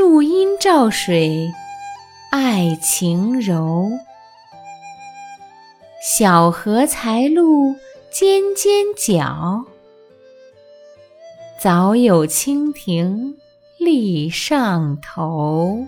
树阴照水爱晴柔，小荷才露尖尖角，早有蜻蜓立上头。